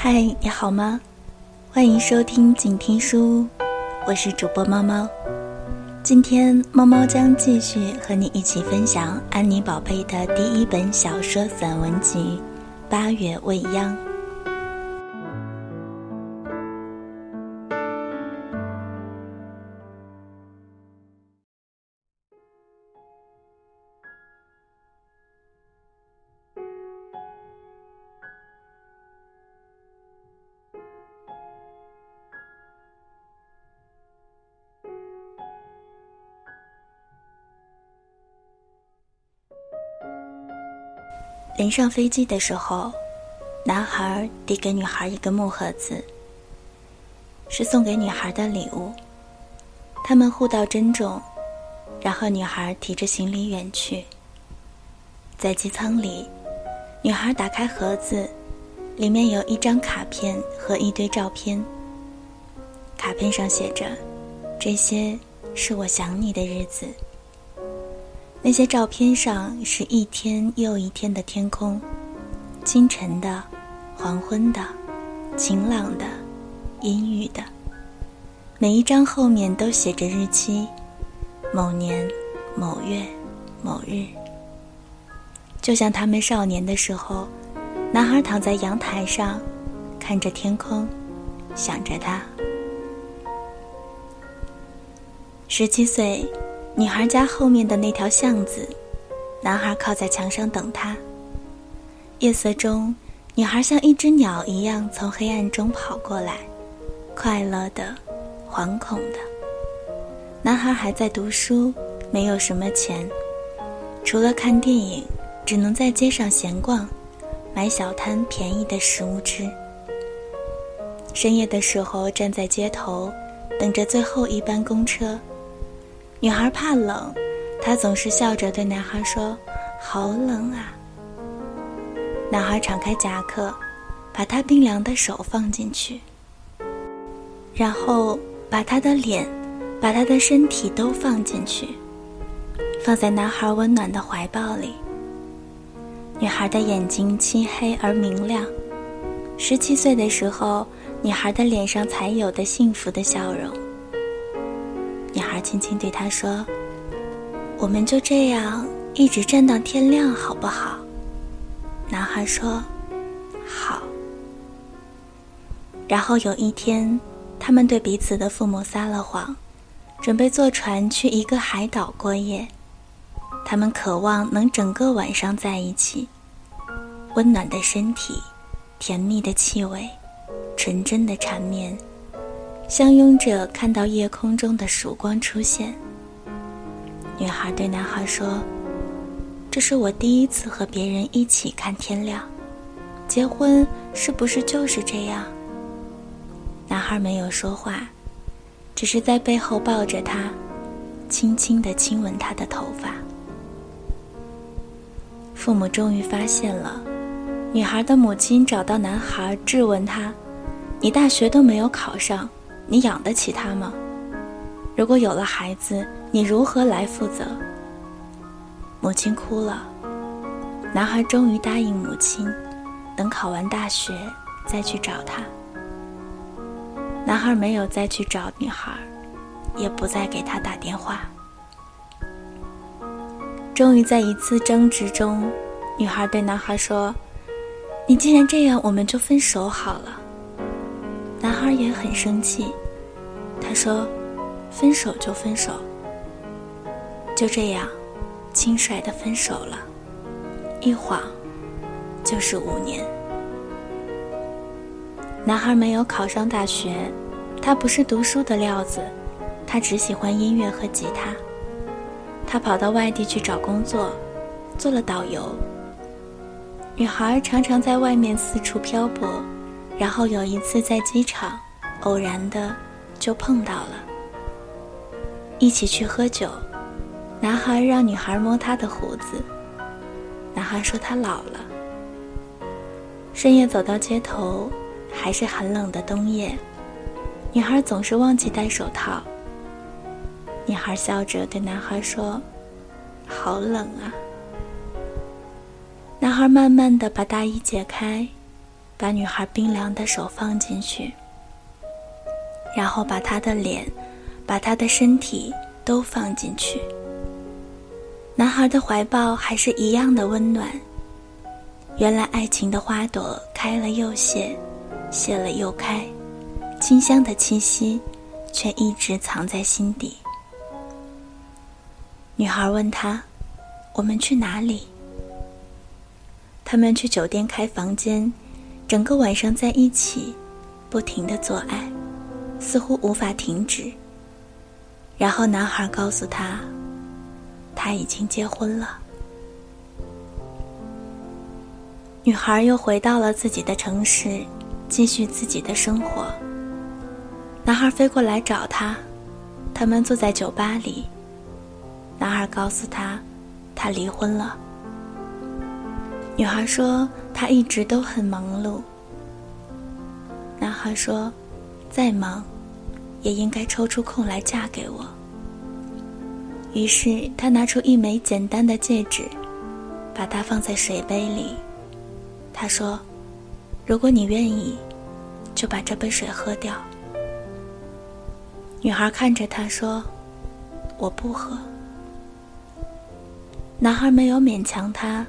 嗨，你好吗？欢迎收听静听书屋，我是主播猫猫。今天猫猫将继续和你一起分享安妮宝贝的第一本小说散文集《八月未央》。临上飞机的时候，男孩递给女孩一个木盒子，是送给女孩的礼物。他们互道珍重，然后女孩提着行李远去。在机舱里，女孩打开盒子，里面有一张卡片和一堆照片。卡片上写着：“这些是我想你的日子。”那些照片上是一天又一天的天空，清晨的、黄昏的、晴朗的、阴郁的。每一张后面都写着日期：某年某月某日。就像他们少年的时候，男孩躺在阳台上，看着天空，想着他。十七岁。女孩家后面的那条巷子，男孩靠在墙上等她。夜色中，女孩像一只鸟一样从黑暗中跑过来，快乐的，惶恐的。男孩还在读书，没有什么钱，除了看电影，只能在街上闲逛，买小摊便宜的食物吃。深夜的时候，站在街头，等着最后一班公车。女孩怕冷，她总是笑着对男孩说：“好冷啊。”男孩敞开夹克，把她冰凉的手放进去，然后把她的脸、把她的身体都放进去，放在男孩温暖的怀抱里。女孩的眼睛漆黑而明亮，十七岁的时候，女孩的脸上才有的幸福的笑容。女孩轻轻对他说：“我们就这样一直站到天亮，好不好？”男孩说：“好。”然后有一天，他们对彼此的父母撒了谎，准备坐船去一个海岛过夜。他们渴望能整个晚上在一起，温暖的身体，甜蜜的气味，纯真的缠绵。相拥着看到夜空中的曙光出现。女孩对男孩说：“这是我第一次和别人一起看天亮，结婚是不是就是这样？”男孩没有说话，只是在背后抱着她，轻轻地亲吻她的头发。父母终于发现了，女孩的母亲找到男孩质问他：“你大学都没有考上。”你养得起他吗？如果有了孩子，你如何来负责？母亲哭了。男孩终于答应母亲，等考完大学再去找她。男孩没有再去找女孩，也不再给她打电话。终于在一次争执中，女孩对男孩说：“你既然这样，我们就分手好了。”男孩也很生气，他说：“分手就分手。”就这样，轻率的分手了，一晃就是五年。男孩没有考上大学，他不是读书的料子，他只喜欢音乐和吉他。他跑到外地去找工作，做了导游。女孩常常在外面四处漂泊。然后有一次在机场，偶然的就碰到了，一起去喝酒。男孩让女孩摸他的胡子，男孩说他老了。深夜走到街头，还是很冷的冬夜，女孩总是忘记戴手套。女孩笑着对男孩说：“好冷啊。”男孩慢慢的把大衣解开。把女孩冰凉的手放进去，然后把她的脸、把她的身体都放进去。男孩的怀抱还是一样的温暖。原来爱情的花朵开了又谢，谢了又开，清香的气息却一直藏在心底。女孩问他：“我们去哪里？”他们去酒店开房间，整个晚上在一起，不停的做爱，似乎无法停止。然后男孩告诉他，他已经结婚了。女孩又回到了自己的城市，继续自己的生活。男孩飞过来找她，他们坐在酒吧里。男孩告诉她，他离婚了。女孩说，她一直都很忙碌。男孩说，再忙，也应该抽出空来嫁给我。于是他拿出一枚简单的戒指，把它放在水杯里。他说：“如果你愿意，就把这杯水喝掉。”女孩看着他说：“我不喝。”男孩没有勉强她，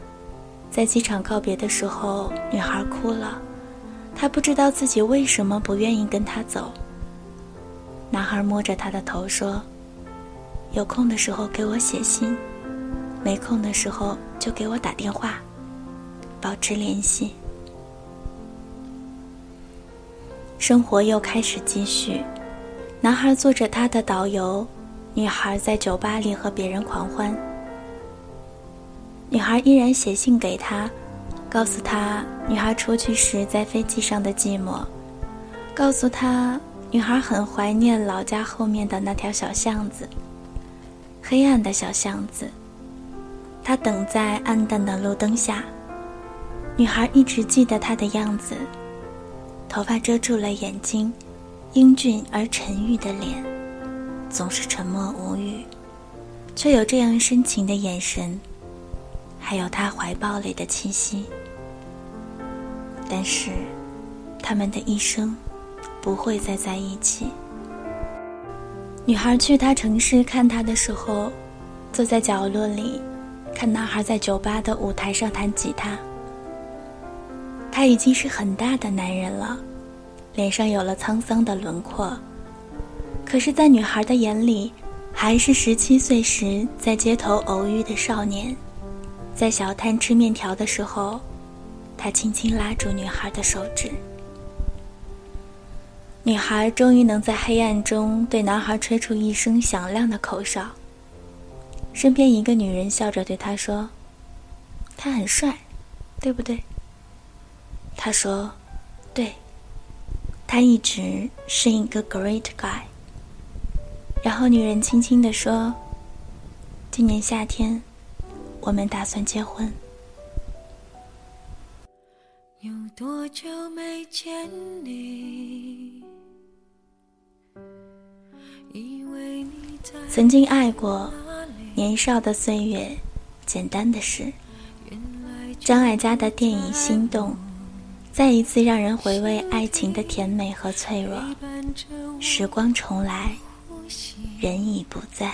在机场告别的时候，女孩哭了。她不知道自己为什么不愿意跟他走。男孩摸着她的头说：“有空的时候给我写信，没空的时候就给我打电话。”保持联系。生活又开始继续，男孩做着他的导游，女孩在酒吧里和别人狂欢。女孩依然写信给他，告诉他女孩出去时在飞机上的寂寞，告诉他女孩很怀念老家后面的那条小巷子，黑暗的小巷子。他等在暗淡的路灯下。女孩一直记得他的样子，头发遮住了眼睛，英俊而沉郁的脸，总是沉默无语，却有这样深情的眼神，还有他怀抱里的气息。但是，他们的一生不会再在一起。女孩去他城市看他的时候，坐在角落里，看男孩在酒吧的舞台上弹吉他。他已经是很大的男人了，脸上有了沧桑的轮廓，可是，在女孩的眼里，还是十七岁时在街头偶遇的少年。在小摊吃面条的时候，他轻轻拉住女孩的手指。女孩终于能在黑暗中对男孩吹出一声响亮的口哨。身边一个女人笑着对他说：“他很帅，对不对？”他说：“对，他一直是一个 great guy。”然后女人轻轻地说：“今年夏天，我们打算结婚。”有多久没见你？曾经爱过，年少的岁月，简单的事。张艾嘉的电影《心动》。再一次让人回味爱情的甜美和脆弱。时光重来，人已不在。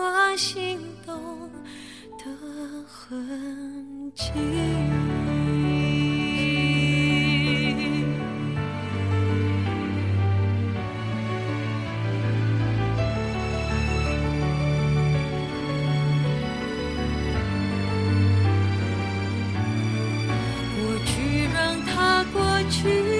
我心动的痕迹过去让它过去。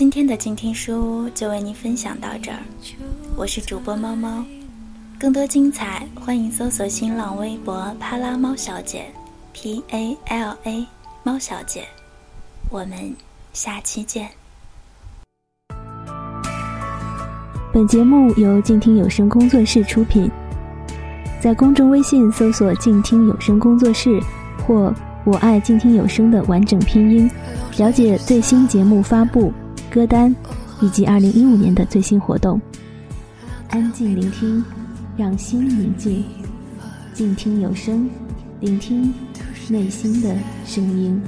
今天的静听书屋就为您分享到这儿，我是主播猫猫，更多精彩欢迎搜索新浪微博“帕拉猫小姐 ”，P A L A 猫小姐，我们下期见。本节目由静听有声工作室出品，在公众微信搜索“静听有声工作室”或“我爱静听有声”的完整拼音，了解最新节目发布。歌单，以及二零一五年的最新活动。安静聆听，让心宁静，静听有声，聆听内心的声音。